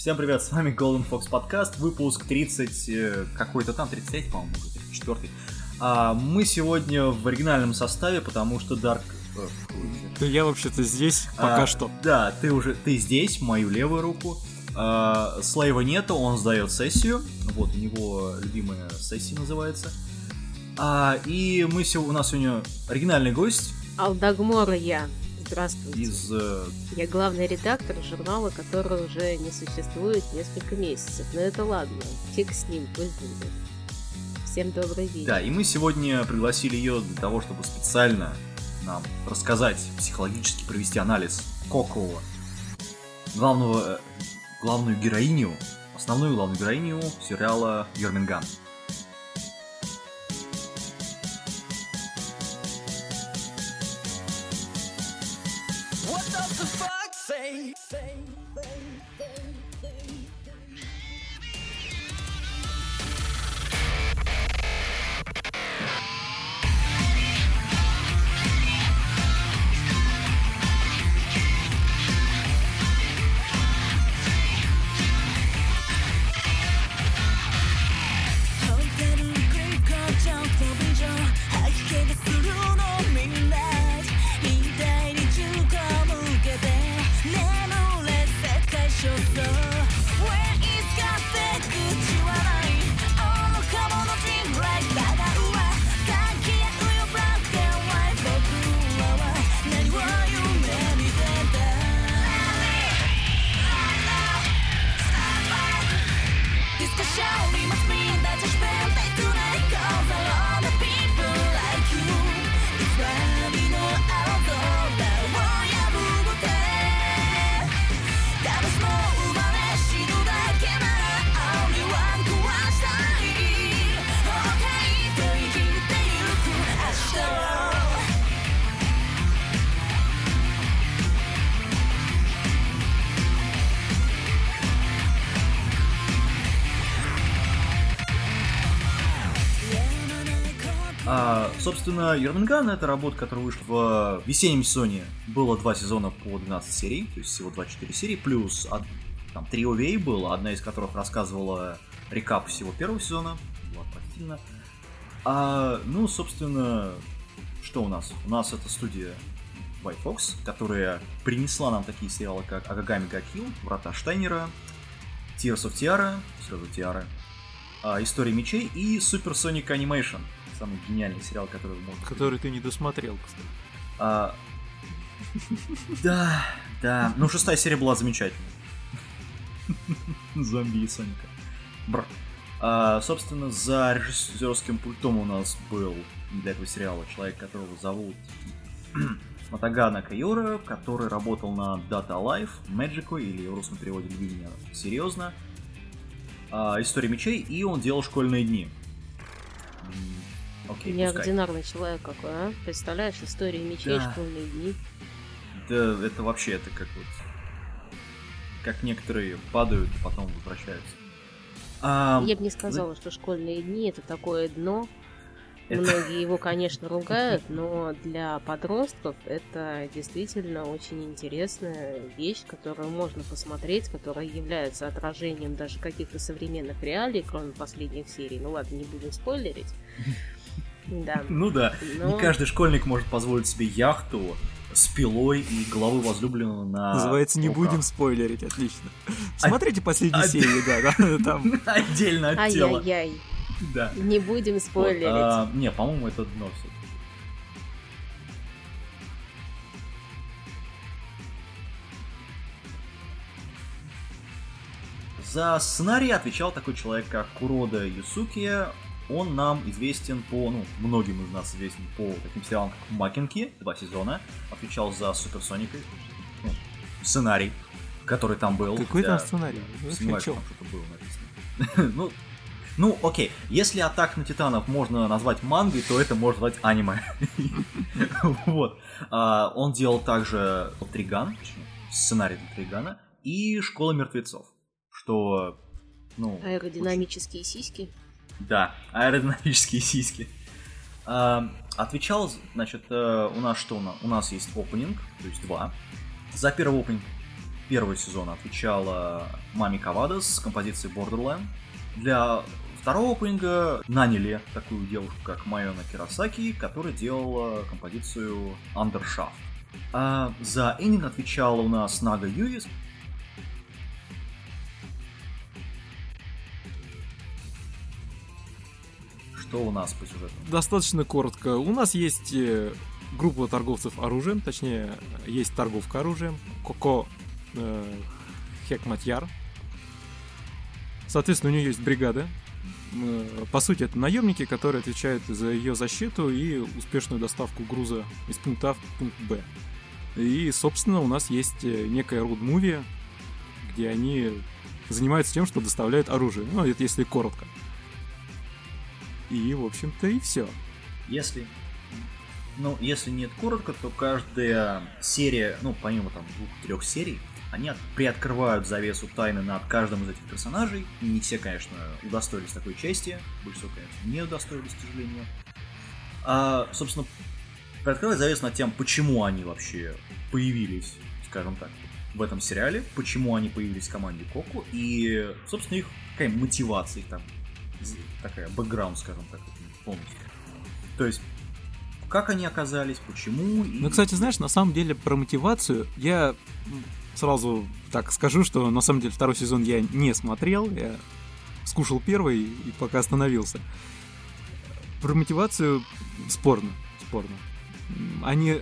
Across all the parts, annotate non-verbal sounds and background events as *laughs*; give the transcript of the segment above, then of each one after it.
Всем привет, с вами Golden Fox подкаст, выпуск 30, э, какой-то там, 33, по-моему, 34. А, мы сегодня в оригинальном составе, потому что Dark... э, Да я вообще-то здесь пока а, что. Да, ты уже, ты здесь, мою левую руку. А, Слейва нету, он сдает сессию, вот, у него любимая сессия называется. А, и мы сего- у нас сегодня оригинальный гость Алдагмора я. Здравствуйте. из... э, Я главный редактор журнала, который уже не существует несколько месяцев. Но это ладно. Фиг с ним, пусть будет. Всем добрый день. Да, и мы сегодня пригласили ее для того, чтобы специально нам рассказать, психологически провести анализ Коко, главного, э, главную героиню, основную главную героиню сериала Йорминган. Собственно, Йорминган это работа, которая вышла в весеннем сезоне. Было два сезона по 12 серий, то есть всего 24 серии, плюс там три OVA было, одна из которых рассказывала рекап всего первого сезона. Было отвратительно. А, ну, собственно, что у нас? У нас это студия White Fox, которая принесла нам такие сериалы, как Агагами Гакил, Врата Штайнера, Tears of Tiara, Тиара, История мечей и Super Sonic Animation. Самый гениальный сериал, который можете Который ты не досмотрел, кстати. а, да, да. Ну, шестая серия была замечательной. Зомби и Соника. Бр. А, собственно, за режиссерским пультом у нас был для этого сериала человек, которого зовут *clears throat* Матагана Кайора, который работал на Data Life, Magico, или в русском переводе «Люби меня серьезно», а, История мечей, и он делал школьные дни. Окей, пускай. Неординарный человек какой, а? Представляешь, история мечей, Да. школьные дни. Да, это вообще, это как вот... Как некоторые падают и потом возвращаются. А, Я бы не сказала, что школьные дни это такое дно. Это- Многие его, конечно, ругают, но для подростков это действительно очень интересная вещь, которую можно посмотреть, которая является отражением даже каких-то современных реалий, кроме последних серий. Ну ладно, не будем спойлерить. Да. Ну да, Но- не каждый школьник может позволить себе яхту с пилой и головы возлюбленного на... Называется «Не руках. будем спойлерить», отлично. Смотрите последние а- серии, да, *laughs* там. Отдельно от тела. Ай-яй-яй. Да. Не будем Вот, спойлерить. а, не, по-моему, это дно все. За сценарий отвечал такой человек, как Курода Юсуки. Он нам известен по, ну, многим из нас известен по таким сериалам, как Макинки, два сезона. Отвечал за Суперсоника, ну, сценарий, который там был. Какой для- там сценарий? Ну, что там что-то было написано. *laughs* ну, ну, окей. Если атак на титанов можно назвать мангой, то это можно назвать аниме. *laughs* вот. А, он делал также Триган, точнее, сценарий для Тригана, и Школа мертвецов. Что, ну... Аэродинамические сиськи. Да, аэродинамические сиськи. А, отвечал, значит, э, у нас что? у нас? У нас есть опенинг, то есть два. За первый опенинг первого сезона отвечала Мами Кавада с композицией Borderland. Для второго опенинга наняли такую девушку, как Майона Кирасаки, которая делала композицию Undershaft. А за эндинг отвечала у нас Нага Юис. Что у нас по сюжету? Достаточно коротко. У нас есть э, группа торговцев оружием, точнее, есть торговка оружием, Коко э, Хекматьяр. Соответственно, у нее есть бригада. Э, По сути, это наемники, которые отвечают за ее защиту и успешную доставку груза из пункта А в пункт Б. И, собственно, у нас есть э, некая роуд-муви, где они занимаются тем, что доставляют оружие. Ну, это если коротко. И, в общем-то, и все. Если ну, если нет коротко, то каждая серия, ну, помимо там двух-трех серий, они от- приоткрывают завесу тайны над каждым из этих персонажей. И не все, конечно, удостоились такой части. Большинство, конечно, не удостоились, к сожалению. А, собственно, приоткрывает завесу над тем, почему они вообще появились, скажем так, в этом сериале, почему они появились в команде Коку, и, собственно, их такая мотивация, там, такая бэкграунд, скажем так, полностью. То есть, как они оказались, почему. И... Ну, кстати, знаешь, на самом деле про мотивацию я сразу так скажу, что на самом деле второй сезон я не смотрел, я скушал первый и пока остановился. Про мотивацию спорно, спорно. Они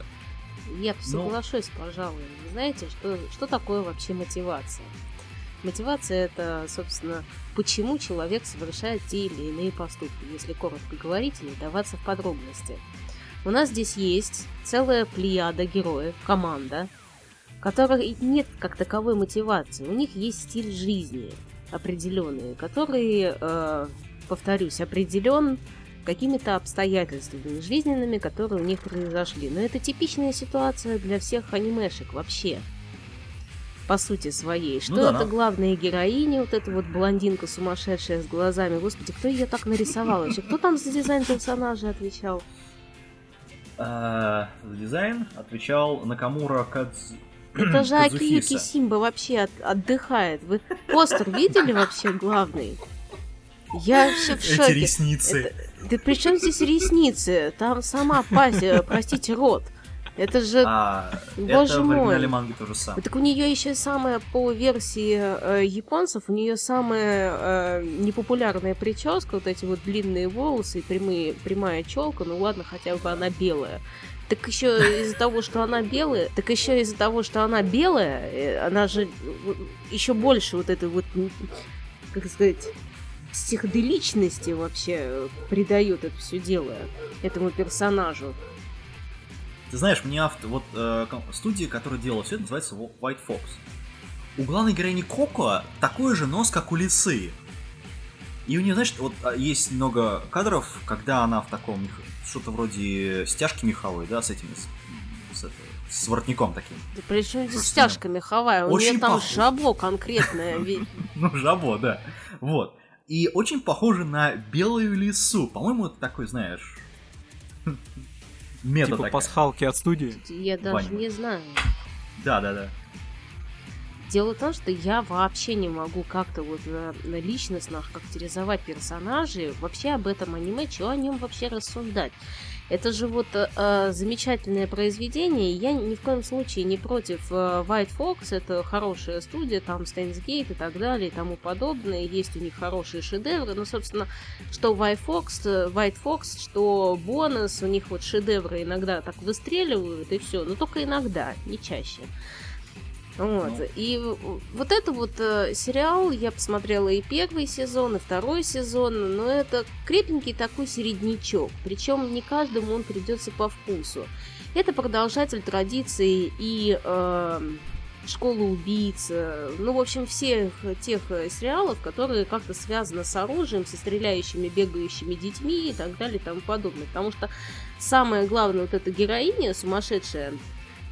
Я Ну- соглашусь, пожалуй. Вы знаете, что, что такое вообще мотивация? Мотивация это, собственно, почему человек совершает те или иные поступки, если коротко говорить и не вдаваться в подробности. У нас здесь есть целая плеяда героев, команда, которых нет как таковой мотивации. У них есть стиль жизни определенный, который, э, повторюсь, определен какими-то обстоятельствами жизненными, которые у них произошли. Но это типичная ситуация для всех анимешек вообще. По сути своей. Что Ну да, это но- главная героиня, вот эта вот блондинка сумасшедшая с глазами. Господи, кто ее так нарисовал вообще? Кто там за дизайн персонажа отвечал? А, за дизайн отвечал Накамура Кадз... Это же. Акиюки Симба вообще от- отдыхает. Вы постер видели вообще главный? Я вообще в Эти шоке. ресницы. Да при чем здесь ресницы? Там сама пасть, э, простите, рот. Это же... А, Боже это в мой. оригинале манги то же самое. Так у нее еще самая по версии э, японцев, у нее самая э, непопулярная прическа, вот эти вот длинные волосы и прямые, прямая челка, ну ладно, хотя бы она белая. Так еще из-за того, что она белая, так еще из-за того, что она белая, э, она же еще больше вот этой вот, как сказать, психоделичности вообще э, придает это все дело этому персонажу. Ты знаешь, мне авто, вот э, студия, которая делала все это, называется White Fox. У главной героини Коко такой же нос, как у лисы. И у нее, знаешь, вот а, есть много кадров, когда она в таком что-то вроде стяжки меховой, да, с этими, с, с с воротником таким. Да при чем здесь стяжка меховая? У нее там похож. жабо конкретное. *laughs* Ну, жабо, да. Вот. И очень похоже на белую лису. По-моему, это такой, знаешь, *laughs* мета типа такая. пасхалки от студии. Я даже Ваня. не знаю. Да, да, да. Дело в том, что я вообще не могу как-то вот на, на личностно характеризовать персонажей, вообще об этом аниме, что о нем вообще рассуждать. Это же вот э, э, замечательное произведение, я ни в коем случае не против э, White Fox, это хорошая студия, там Gate и так далее и тому подобное, есть у них хорошие шедевры, но, собственно, что White Fox, э, White Fox, что бонус, у них вот шедевры иногда так выстреливают, и все, но только иногда, не чаще. Вот. Ну. И вот это вот э, сериал, я посмотрела и первый сезон, и второй сезон, но это крепенький такой середнячок. Причем не каждому он придется по вкусу. Это продолжатель традиций и э, школа убийц, э, ну, в общем, всех тех э, сериалов, которые как-то связаны с оружием, со стреляющими, бегающими детьми и так далее и тому подобное. Потому что самое главное, вот эта героиня сумасшедшая,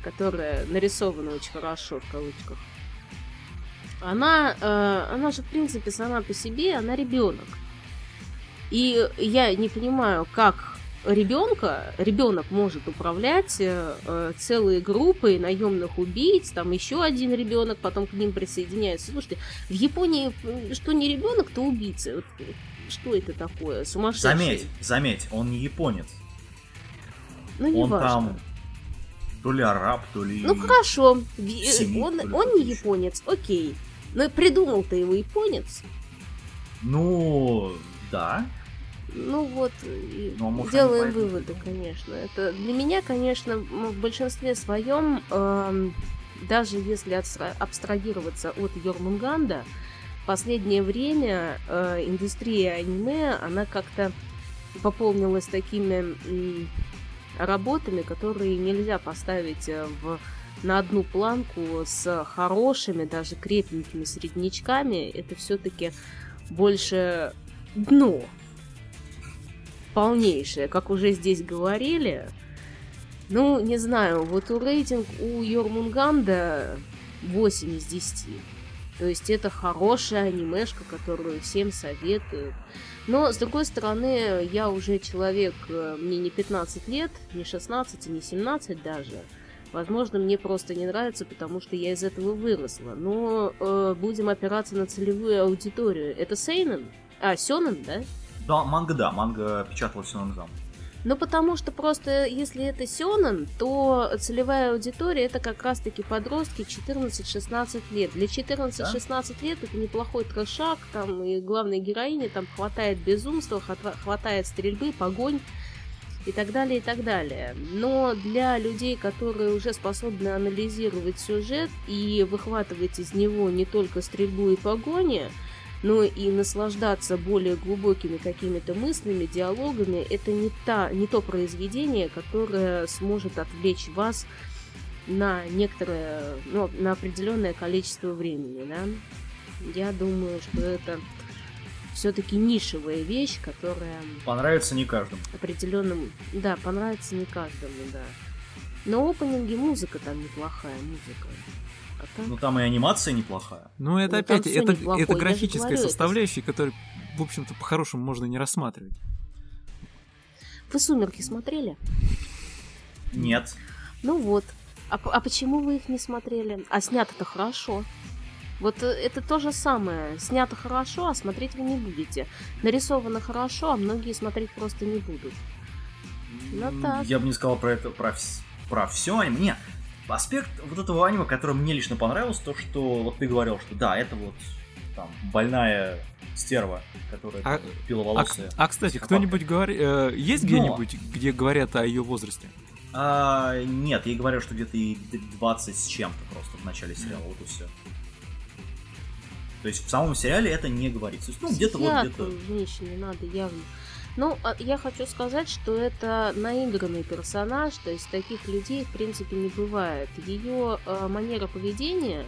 которая нарисована очень хорошо в кавычках, она, э, она же, в принципе, сама по себе, она ребенок. И я не понимаю, как ребенка, ребенок может управлять э, целой группой наемных убийц, там еще один ребенок потом к ним присоединяется. Слушайте, в Японии что не ребенок, то убийца. Вот, э, что это такое? Сумасшедший. Заметь, заметь, он не японец. Ну, не он важно. там то ли араб, то ли... Ну хорошо, э, Семит, он, ли он не еще. японец, окей. Но придумал-то его японец. Ну, да. Ну вот, Ну, а делаем выводы, конечно. Это для меня, конечно, в большинстве своем, эм, даже если абстрагироваться от Йормунганда, в последнее время э, индустрия аниме, она как-то пополнилась такими работами, которые нельзя поставить э, в на одну планку с хорошими, даже крепенькими среднячками. Это все-таки больше дно полнейшее, как уже здесь говорили. Ну, не знаю, вот у рейтинг у Йормунганда 8 из 10. То есть это хорошая анимешка, которую всем советую. Но, с другой стороны, я уже человек, э, мне не 15 лет, не 16, и не 17 даже. Возможно, мне просто не нравится, потому что я из этого выросла. Но э, будем опираться на целевую аудиторию. Это Сейнен? А, Сёнэн, да? Да, манга, да, манга печаталась на Нзам. Ну, потому что просто, если это Сёнэн, то целевая аудитория это как раз-таки подростки 14-16 лет. Для 14-16 лет это неплохой трешак, там и главной героине там хватает безумства, хвата- хватает стрельбы, погонь и так далее, и так далее. Но для людей, которые уже способны анализировать сюжет и выхватывать из него не только стрельбу и погони, но и наслаждаться более глубокими какими-то мыслями, диалогами, это не, та, не то произведение, которое сможет отвлечь вас на некоторое, ну, на определенное количество времени, да. Я думаю, что это все-таки нишевая вещь, которая Понравится не каждому. определенным, да, понравится не каждому, да. Но опенинги музыка там неплохая музыка. А так- Ну там и анимация неплохая. Ну, это Ну, опять, это, это графическая говорю, это- составляющая, которую, в общем-то, по-хорошему можно не рассматривать. Вы «Сумерки» смотрели? Нет. Ну вот. А, а почему вы их не смотрели? А снято-то хорошо. Вот э, это то же самое. Снято хорошо, а смотреть вы не будете. Нарисовано хорошо, а многие смотреть просто не будут. Ну так. Я бы не сказал про это, про, про все аниме. Не, аспект вот этого аниме, который мне лично понравился, то, что вот ты говорил, что да, это вот там больная стерва, которая А- там, А, а, кстати, кто-нибудь говорит, есть Но- где-нибудь, где говорят о ее возрасте? А, нет, ей говорят, что где-то и 20 с чем-то просто в начале сериала, вот и все. То есть в самом сериале это не говорится. То есть, ну, где-то вот где-то. женщине надо явно. Ну, а я хочу сказать, что это наигранный персонаж, то есть таких людей, в принципе, не бывает. Ее э, манера поведения,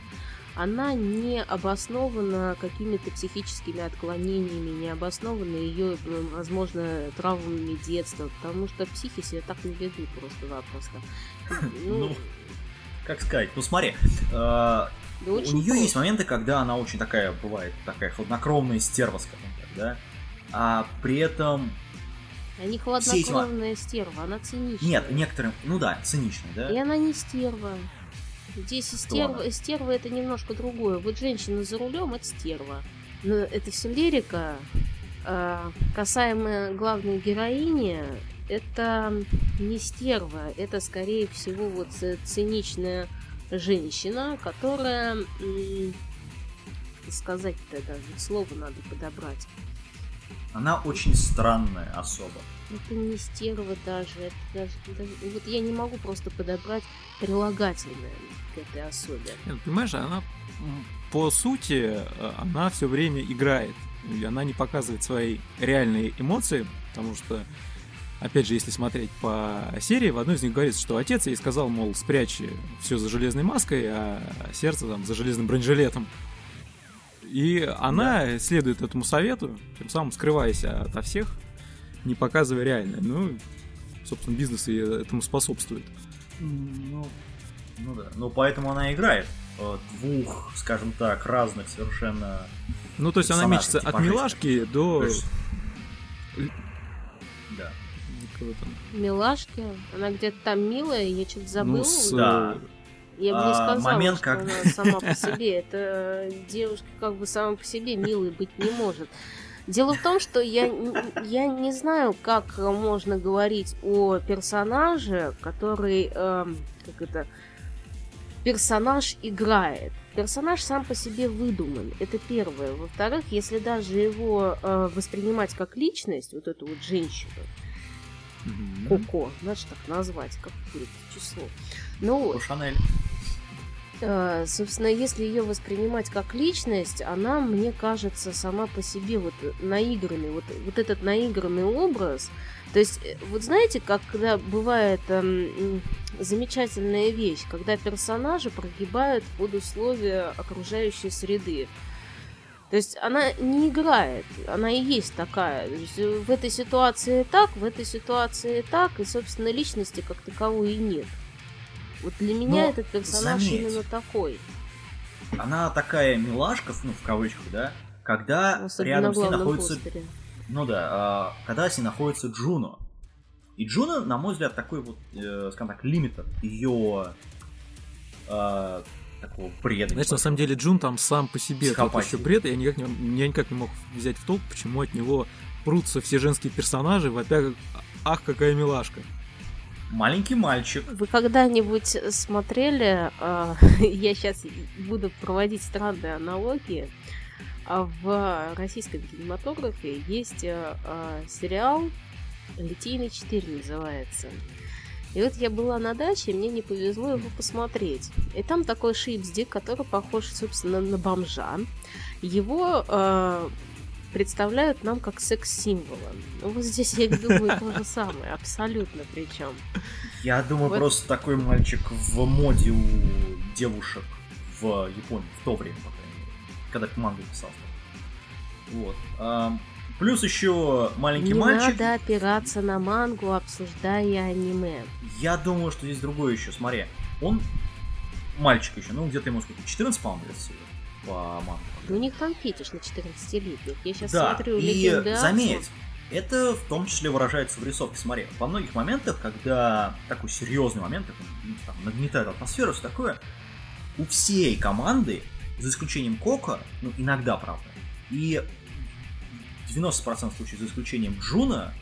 она не обоснована какими-то психическими отклонениями, не обоснована ее, возможно, травмами детства, потому что психи себя так не ведут просто-напросто. *laughs* Ну, Ну, Как сказать? Ну смотри, да у нее есть моменты, когда она очень такая бывает, такая хладнокровная стерва, скажем так, да. А при этом Они все эти хладнокровная стерва, она циничная. нет, некоторым, ну да, циничная, да. И она не стерва. Здесь стерва, она? стерва это немножко другое. Вот женщина за рулем это стерва. Но это все лирика. А, касаемо главной героини, это не стерва, это скорее всего вот циничная женщина, которая сказать-то даже слово надо подобрать. Она очень странная особа. Это не стерва даже, это даже, даже- вот я не могу просто подобрать прилагательное к этой особе. Нет, Понимаешь, она по сути, э, она все время играет. И она не показывает свои реальные эмоции, потому что, опять же, если смотреть по серии, в одной из них говорится, что отец ей сказал, мол, спрячь все за железной маской, а сердце там за железным бронежилетом. И она следует этому совету, тем самым скрываясь ото всех, не показывая реальное. Ну, собственно, бизнес и этому способствует. Ну, ну да. Ну поэтому она играет э, двух, скажем так, разных совершенно. Ну, то есть она мечется от типажей. милашки до есть- Да. Милашки. Она где-то там милая, я что-то забыла. Ну, с, Да. Я бы не а, сказала, момент, что как- она *laughs* сама по себе. Это девушка как бы сама по себе милой быть не может. Дело в том, что я, я не знаю, как можно говорить о персонаже, который, эм, как это, персонаж играет. Персонаж сам по себе выдуман, это первое. Во-вторых, если даже его э, воспринимать как личность, вот эту вот женщину, мгм. Коко, надо же так назвать, как будет число. Ну Шанель. Э, Собственно, если ее воспринимать как личность, она, мне кажется, сама по себе вот наигранный, вот, вот этот наигранный образ. То есть, э, вот знаете, когда бывает эм, замечательная вещь, когда персонажи прогибают под условия окружающей среды. То есть она не играет, она и есть такая. То есть э, в этой ситуации так, в этой ситуации так, и, собственно, личности как таковой и нет. Вот для меня Но этот персонаж заметь, именно такой. Она такая милашка, ну, в кавычках, да, когда Особенно рядом в с ней находится... постере. Ну да, а, когда с ней находится Джуно. И Джуно, на мой взгляд, такой вот, э, скажем так, лимитер ее э, такого бреда. Знаешь, на самом деле Джун там сам по себе тот еще бред, я никак, не, я никак не мог взять в толк, почему от него прутся все женские персонажи, вопя, ах, какая милашка. Маленький мальчик. Вы когда-нибудь смотрели, э, *laughs* я сейчас буду проводить странные аналогии, а в российском кинематографе есть э, сериал «Литейный 4» называется. И вот я была на даче, и мне не повезло его посмотреть. И там такой шипсдик, который похож, собственно, на бомжа. Его э, представляют нам как секс-символа. Ну, вот здесь, я думаю, то же самое, абсолютно причем. Я думаю, Вот. просто такой мальчик в моде у девушек в Японии в то время, по крайней мере, когда манга писал. Вот. Плюс еще маленький Не мальчик. надо опираться на мангу, обсуждая аниме. Я думаю, что здесь другое еще. Смотри, он мальчик еще, ну где-то ему сколько, 14, по-моему, лет всего по мангу. У них там фетиш на 14-летних. Я сейчас Да, смотрю и заметь, это в том числе выражается в рисовке. Смотри, во многих моментах, когда такой серьезный момент, ну, там, нагнетает атмосферу, все такое, у всей команды, за исключением Кока, ну, иногда, правда, и 90% случаев, за исключением Джуна,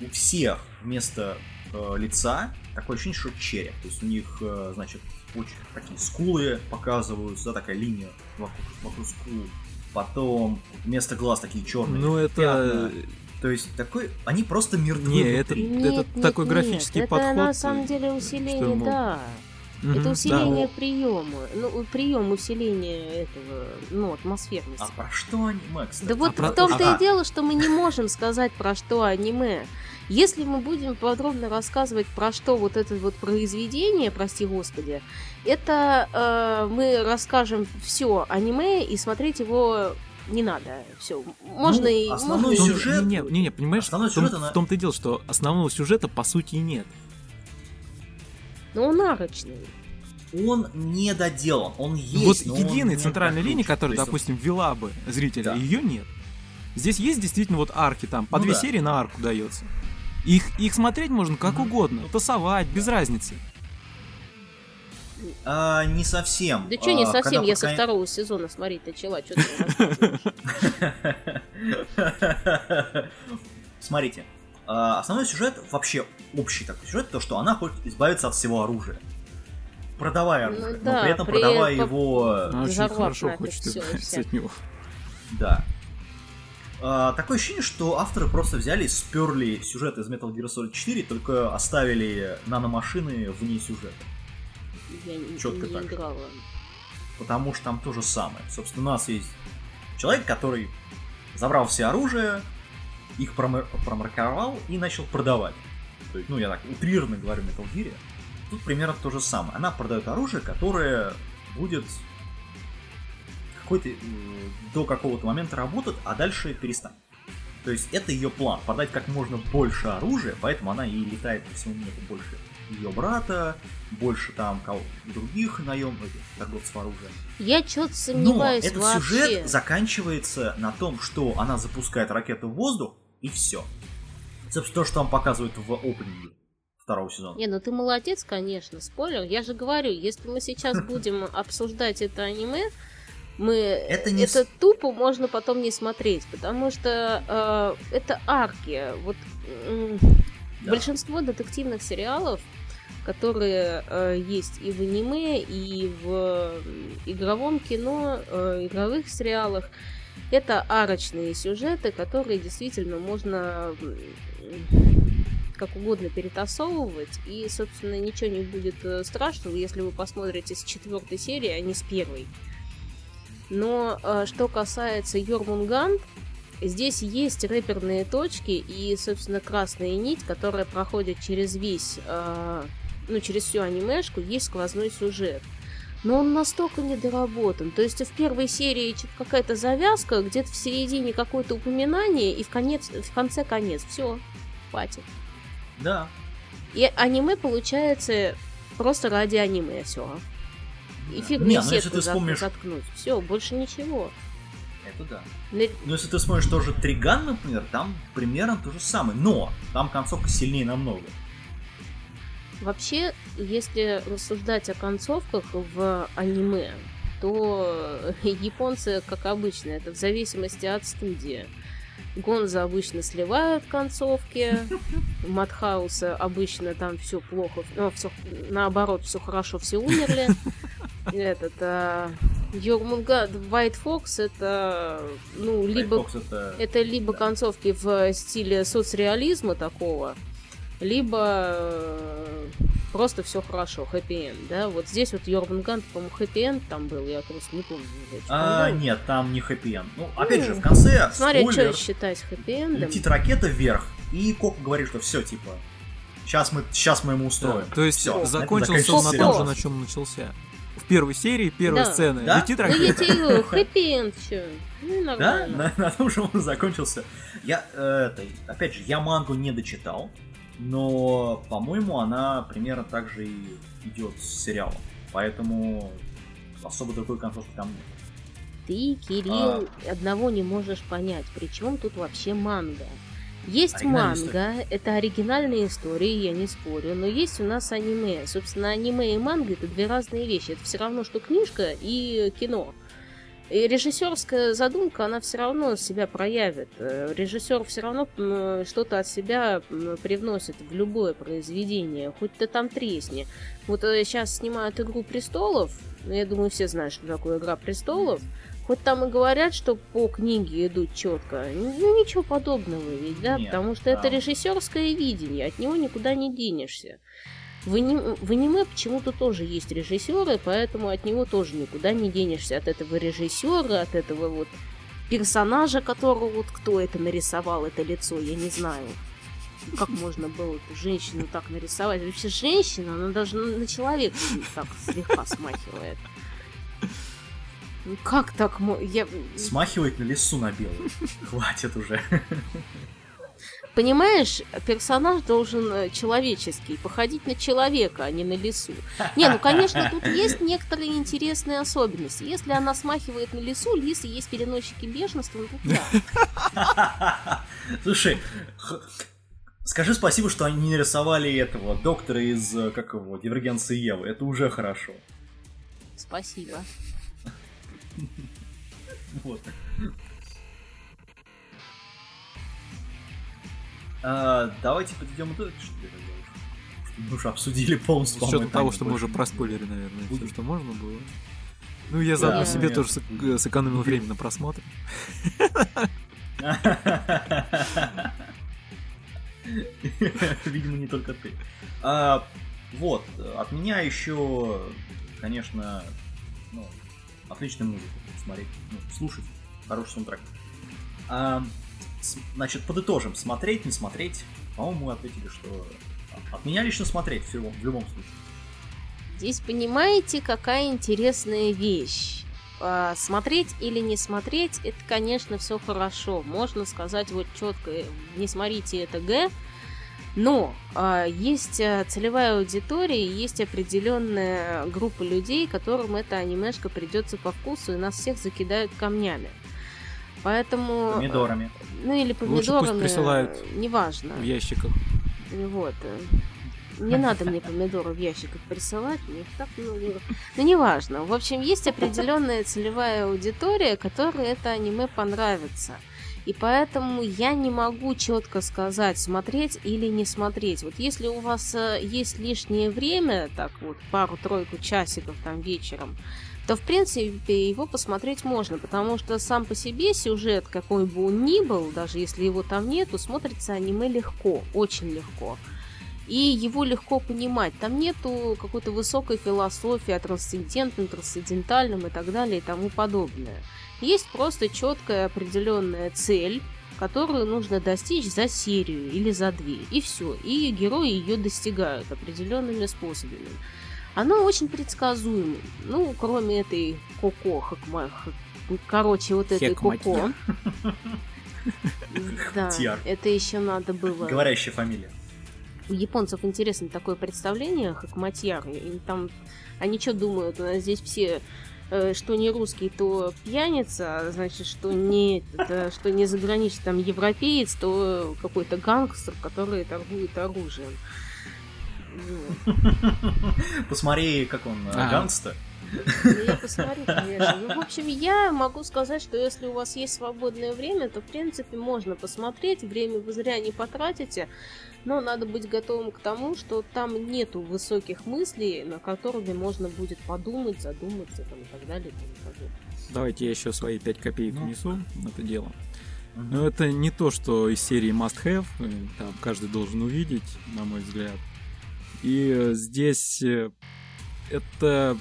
у всех вместо э, лица такое ощущение, что череп. То есть у них, э, значит, очень такие скулы показываются, да, такая линия вокруг, вокруг скул. Потом вместо глаз такие черные. Ну, это... То есть такой, они просто мертвы Не, это-. Нет, это такой нет, графический нет, подход, Это на самом деле что усиление, ему- да. Мгм, Это да. усиление приема. Ну, прием усиления этого, ну, атмосферности. А про что аниме, кстати? Да вот про- в том-то Ага. и дело, что мы не можем сказать, про что аниме. Если мы будем подробно рассказывать про что вот это вот произведение, прости господи, это э, мы расскажем все аниме и смотреть его не надо. Все. Можно Ну, и основной можно сюжет- Не, не, не, понимаешь, Основной в том, она- в том-то и дело, что основного сюжета по сути нет. Но он арочный. Он не доделан, он есть. вот единой центральной линии, которая, То есть допустим, вела бы зрителя, Да. ее нет. Здесь есть действительно вот арки там, по Ну две да. серии на арку дается. Их, их смотреть можно как угодно, тасовать, без разницы. А, не совсем. Да что не А, совсем, когда я под со второго сезона смотреть начала, что ты рассказываешь? *laughs* Смотрите, а, основной сюжет, вообще общий такой сюжет, то, что она хочет избавиться от всего оружия. Продавая Ну оружие, но при этом продавая его... Она очень хорошо хочет избавиться от него. Да. А, такое ощущение, что авторы просто взяли и сперли сюжет из Metal Gear Solid 4, только оставили наномашины вне сюжета. Я не, Чётко не так играла. Потому что там то же самое. Собственно, у нас есть человек, который забрал все оружие, их промар- промарковал и начал продавать. То есть, ну, я так утрированно говорю Metal Gear. Тут примерно то же самое. Она продает оружие, которое будет какой-то до какого-то момента работать, а дальше перестанет. То есть это ее план, продать как можно больше оружия, поэтому она и летает по всему миру больше ее брата, больше там кого других наемных торговцев оружия. Я что-то Но сомневаюсь этот вообще. сюжет заканчивается на том, что она запускает ракету в воздух, и все. Собственно, то, что вам показывают в опенинге второго сезона. Не, ну ты молодец, конечно, спойлер. Я же говорю, если мы сейчас *laughs* будем обсуждать это аниме, мы Это не это тупо можно потом не смотреть, потому что э, это арки. Вот Да. большинство детективных сериалов, которые э, есть и в аниме, и в игровом кино, э, игровых сериалах, это арочные сюжеты, которые действительно можно как угодно перетасовывать, и, собственно, ничего не будет э, страшного, если вы посмотрите с четвертой серии, а не с первой. Но э, что касается Йормунганд, здесь есть рэперные точки и, собственно, красная нить, которая проходит через весь, э, ну, через всю анимешку, есть сквозной сюжет. Но он настолько недоработан. То есть в первой серии какая-то завязка, где-то в середине какое-то упоминание, и в, конец, в конце конец. Все, хватит. Да. И аниме получается просто ради аниме все. Фиг Не, мне ну если ты вспомнишь... заткнуть. Все, больше ничего. Это да. На- Ну, если ты смотришь тоже Триган, например, там примерно то же самое. Но там концовка сильнее намного. Вообще, если рассуждать о концовках в аниме, то *laughs* японцы, как обычно, это в зависимости от студии. Гонза обычно сливают концовки, *laughs* Мадхауса обычно там все плохо, ну, всё- наоборот, все хорошо, все умерли. *laughs* Этот, а, Йормунганд, White Fox это, ну, либо это... это либо Да. концовки в стиле соцреализма такого, либо э, просто все хорошо, хэппи-энд, да? Вот здесь вот Йормунганд, по-моему, хэппи-энд там был, я просто не помню. блядь, А, нет, там не хэппи Ну, опять же, Ну, в конце, Смотри, спойлер, что считать хэппи-эндом. летит ракета вверх, и Коко говорит, что все, типа, сейчас мы, сейчас мы ему устроим. Да, То есть этом закончился он на том же, на чем начался. Первой серии, первая Да. сцена, Да? летит Ну, я ракета. тебе говорю, *laughs* хэппи-энд все. Ну, Да, на, на том же он закончился. Я, э, это, опять же, я мангу не дочитал, но, по-моему, она примерно так же и идет с сериалом. Поэтому особо другой концовки там нет. Ты, Кирилл, одного не можешь понять. Причем тут вообще манга? Есть манга, это оригинальные истории, я не спорю, но есть у нас аниме. Собственно, аниме и манга это две разные вещи. Это все равно, что книжка и кино. И режиссерская задумка, она все равно себя проявит. Э, Режиссер все равно что-то от себя привносит в любое произведение, хоть ты там тресни. Вот сейчас снимают Игру престолов, ну, я думаю, все знают, что такое Игра престолов. Хоть там и говорят, что по книге идут четко, ну ничего подобного ведь, да, Нет, потому что это там- режиссерское видение, от него никуда не денешься. В, ани- в аниме почему-то тоже есть режиссеры, поэтому от него тоже никуда не денешься. От этого режиссера, от этого вот персонажа, которого вот кто это нарисовал, это лицо, я не знаю. Как можно было эту женщину так нарисовать? Вообще женщина, она даже на человека так слегка смахивает. Как так? Я... Смахивает на лесу на белую. Хватит уже. Понимаешь, персонаж должен э, человеческий, походить на человека, а не на лесу. Не, ну, конечно, тут есть некоторые интересные особенности. Если она смахивает на лесу, лисы есть переносчики бешенства, ну, тут да. Слушай, скажи спасибо, что они не нарисовали этого доктора из, э, как его, Дивергенции Евы. Это уже хорошо. Спасибо. Вот. А, давайте подведем итог, что ли, мы уже обсудили полностью. С учетом того, что мы уже проспойлили, наверное, все, что можно было. Ну, я заодно Да, себе нет. тоже сэк- э, сэкономил время на просмотр. *laughs* Видимо, не только ты. А, вот, от меня еще, конечно, ну, отличную музыку смотреть, ну, слушать, хороший саундтрек. А, с- значит, подытожим, смотреть, не смотреть. По-моему, мы ответили, что от меня лично смотреть в любом, в любом случае. Здесь понимаете, какая интересная вещь. А, Смотреть или не смотреть, это, конечно, все хорошо. Можно сказать вот четко, не смотрите это Г. Но а, есть а, целевая аудитория, есть определенная группа людей, которым эта анимешка придется по вкусу, и нас всех закидают камнями. Поэтому... Помидорами. Ну или пусть помидорами, присылают неважно. В ящиках. Вот. э, Не надо мне помидоры в ящиках присылать, мне их так много. Ну, неважно. В общем, есть определенная целевая аудитория, которой это аниме понравится. И поэтому я не могу четко сказать, смотреть или не смотреть. Вот если у вас э, есть лишнее время, так вот, пару-тройку часиков там вечером, то, в принципе, его посмотреть можно, потому что сам по себе сюжет, какой бы он ни был, даже если его там нету, смотрится аниме легко, очень легко. И его легко понимать. Там нету какой-то высокой философии о трансцендентном, трансцендентальном и так далее и тому подобное. Есть просто четкая определенная цель, которую нужно достичь за серию или за две. И все. И герои ее достигают определенными способами. Оно очень предсказуемо. Ну, кроме этой Коко, Хакма, Хак- короче, вот этой Коко. *laughs* Да, это еще надо было. Говорящая фамилия. У японцев интересно такое представление, Хакматьяр. Там они что думают, у нас здесь все что не русский, то пьяница, а значит, что не, это, что не заграничный там европеец, то какой-то гангстер, который торгует оружием. Посмотри, как он э, А. гангста. Ну, я посмотрю, конечно. Ну, в общем, я могу сказать, что если у вас есть свободное время, то, в принципе, можно посмотреть, время вы зря не потратите, но надо быть готовым к тому, что там нету высоких мыслей, на которыми можно будет подумать, задуматься там, и так далее. и тому подобное. Давайте я еще свои 5 копеек Ну. внесу в это дело. Мгм. Но это не то, что из серии Must Have, э, там каждый должен увидеть, на мой взгляд. И э, здесь э, это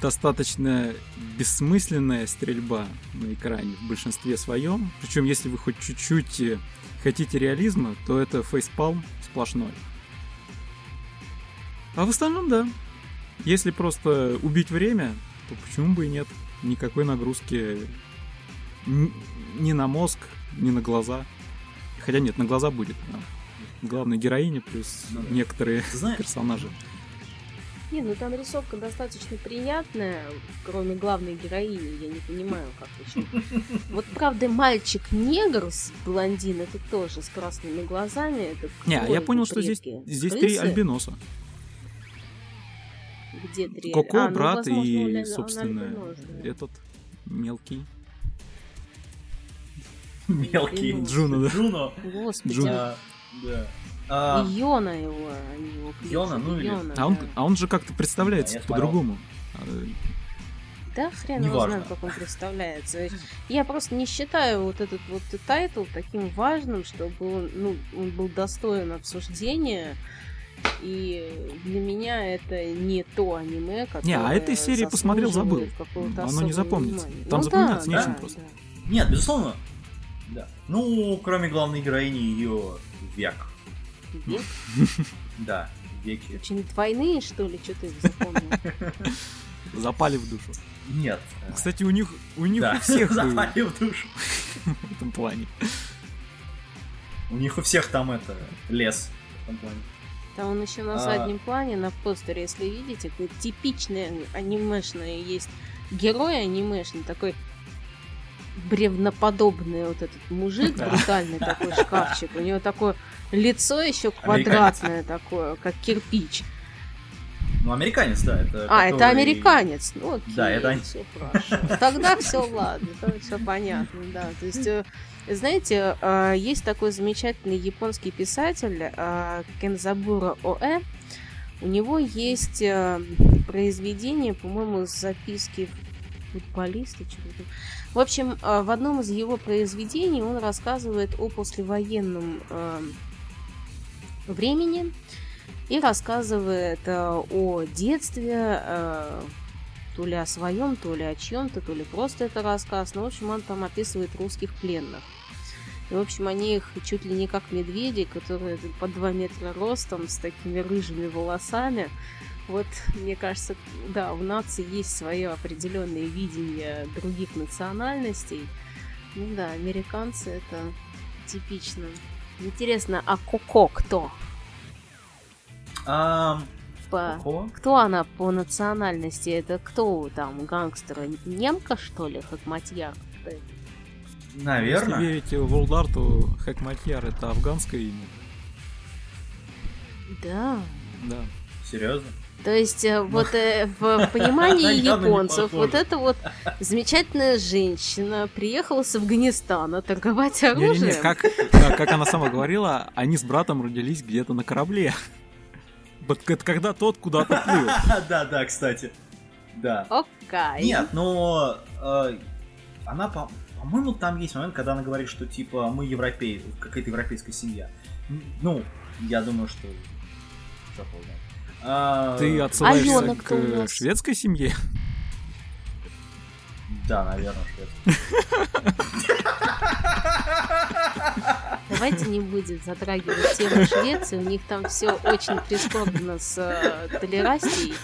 достаточно бессмысленная стрельба на экране в большинстве своем. Причем, если вы хоть чуть-чуть э, хотите реализма, то это фейспалм сплошной. А в остальном, да. Если просто убить время, то почему бы и нет? Никакой нагрузки н- ни на мозг, ни на глаза. Хотя нет, на глаза будет. да. Главная героиня плюс Ну да. некоторые знаешь, персонажи. Не, ну там рисовка достаточно приятная, кроме главной героини, я не понимаю, как еще. *laughs* Вот правда, мальчик-негр с блондин, это тоже с красными глазами. Это Не, а я понял, что здесь, здесь три альбиноса. Где три? Коко, А, ну, брат возможно, он и, альбинос, собственно, да. этот мелкий. мелкий. Джуно. Джуно, да. Джуно. Господи. Джуно. Да. А, Йона его, они его Йона, ну или- Йона, А он, да. а он же как-то представляется Да, по-другому. А, Да хрен его знает, как он представляется. Я просто не считаю вот этот вот title таким важным, чтобы он, ну, он был достоин обсуждения. И для меня это не то аниме, которое Не, а этой серии посмотрел, забыл. Оно не запомнится. внимания. Там Ну запоминаться да, нечем да, просто. да. Нет, безусловно. Да. Ну, кроме главной героини, ее век. Век? *laughs* Да, веки. Что-нибудь двойные, что ли? Что ты их запомнил? *laughs* Запали в душу. Нет. Кстати, у них, у них да, у всех *laughs* запали в душу. в этом плане. У них у всех там это, лес. в этом плане. Там он еще на А. заднем плане, на постере, если видите, такой типичный анимешный есть герой анимешный, такой бревноподобный вот этот мужик, Да. брутальный такой шкафчик. У него такое лицо еще квадратное такое, как кирпич. Ну, американец, да. Это А, это который- американец. Ну, окей, Да, это- все хорошо. Тогда все ладно, тогда все понятно, да. То есть, э, знаете, э, есть такой замечательный японский писатель э, Кензабура Оэ. У него есть произведение, по-моему, записки футболиста. что-то. В общем, э, в одном из его произведений он рассказывает о послевоенном э, времени и рассказывает э, о детстве, то ли о своем, то ли о чьем-то, то ли просто это рассказ. Ну, в общем, он там описывает русских пленных. И, в общем, они их чуть ли не как медведи, которые по 2 метра ростом, с такими рыжими волосами. Вот, мне кажется, да, у нации есть свое определенное видение других национальностей. Ну да, американцы это типично. Интересно, а Коко кто? А, По... Коко? Кто она по национальности? Это кто там, гангстер? Немка, что ли, Хакматьяр? Это? Если Наверное. верить Волдарту, Хэкматьяр это афганское имя. Да. Да. Серьезно? То есть э, вот э, в *laughs* понимании не японцев вот эта вот замечательная женщина приехала с Афганистана торговать оружием. Не-не-не, как, как, как она сама говорила, они с братом родились где-то на корабле. Когда тот куда-то плыл. *laughs* Да, да, кстати. Да. Окей. Нет, но э, она, по- по-моему, там есть момент, когда она говорит, что типа мы европей, какая-то европейская семья. Ну, я думаю, что... Знает. А, Ты отсылаешься Алена к шведской семье? Да, наверное, швед. Давайте не будем затрагивать тему Швеции. У них там все очень прискорбно с э, толерастией.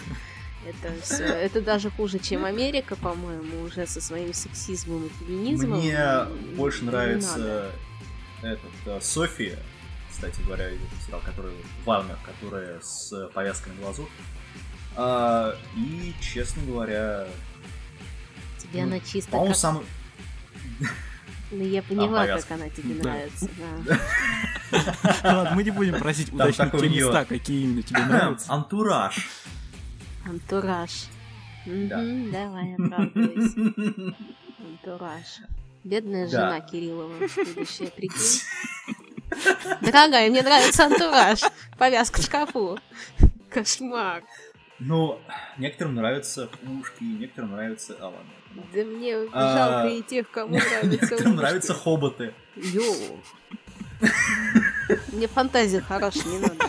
Это все. Это даже хуже, чем Америка, по-моему, уже со своим сексизмом и феминизмом. Мне М, больше нравится этот э, София, кстати говоря, этот сериал, который Варнер, которая с повязкой на глазу. А, и, честно говоря, Тебе ну, она чисто по-моему, как... самый... Ну, я поняла, как повязка. она тебе Да. нравится. да. *laughs* Ладно, мы не будем просить уточнить такой те места, какие именно тебе нравятся. Антураж. Антураж. Давай, оправдывайся. *laughs* Антураж. Бедная жена Кириллова, будущая, прикинь. *laughs* Дорогая, мне нравится антураж. Повязка в шкафу. Кошмар. Ну, некоторым нравятся ушки, некоторым нравятся... А, ладно. Да мне А, жалко и тех, кому нравится *laughs* Некоторым ушки. нравятся хоботы. Йоу. Мне фантазия хорошая, не надо.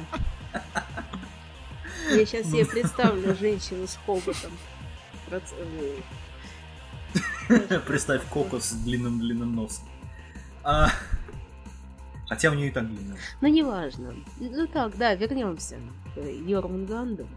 Я сейчас себе представлю женщину с хоботом. *laughs* Представь кокос с длинным-длинным носом. А, Хотя у нее и так длинный. Ну, неважно. Ну так, да, вернемся к Йормунганду.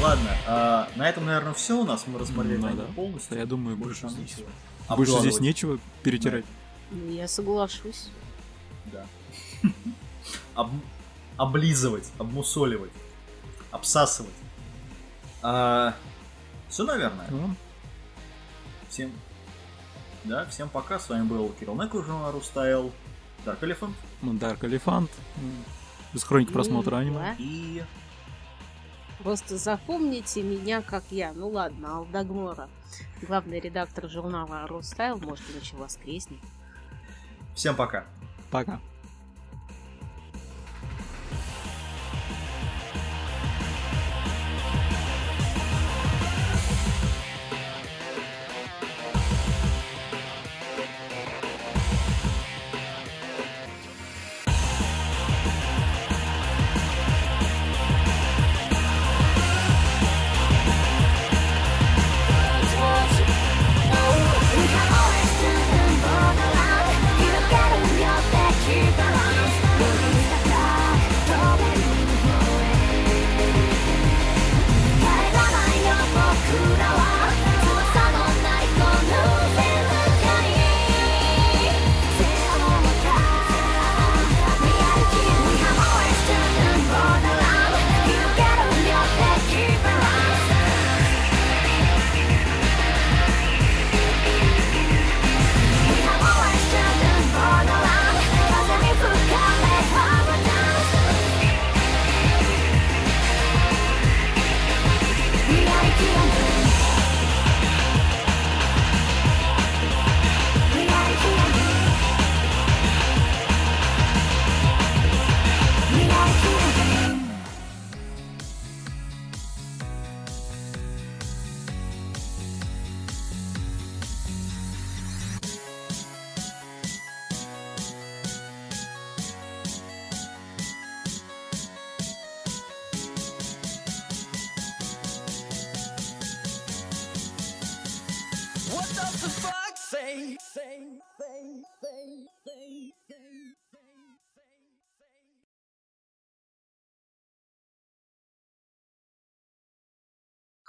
Ладно, а, на этом, наверное, все у нас. Мы рассмотрели Ну да. полностью. Я думаю, Больше больше здесь, нечего. больше здесь нечего перетирать. Ну, Я соглашусь. Да. *laughs* Об- Облизывать, обмусоливать, обсасывать. все, наверное. Ну, Всем. Да, всем пока. С вами был Кирилл Неку, журнал Рустайл, Dark Elephant Дарк Элефант. Без хроники просмотра И аниме. да. и... Просто запомните меня, как я. Ну ладно, Алдагмора. Главный редактор журнала Рустайл, может, еще воскреснет. Всем пока. Пока.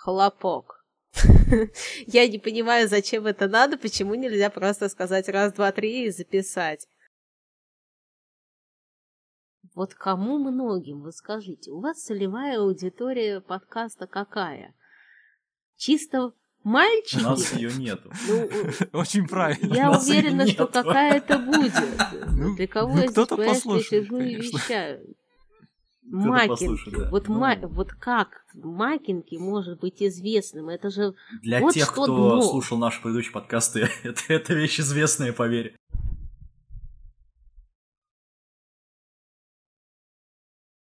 Хлопок. *laughs* Я не понимаю, зачем это надо, почему нельзя просто сказать раз, два, три и записать. Вот кому многим, вы скажите, у вас целевая аудитория подкаста какая? Чисто У мальчики? нас ее нету. Ну, *laughs* Очень правильно. я У уверена, что какая-то будет. Ну, Для кого ну, я здесь, послушает, сижу и конечно. вещаю? Кто-то Макинки. послушает, да. Вот, Ну. ма- вот как Макинки может быть известным? Это же Для Вот тех, что кто дно. слушал наши предыдущие подкасты, *laughs* это, это вещь известная, поверь.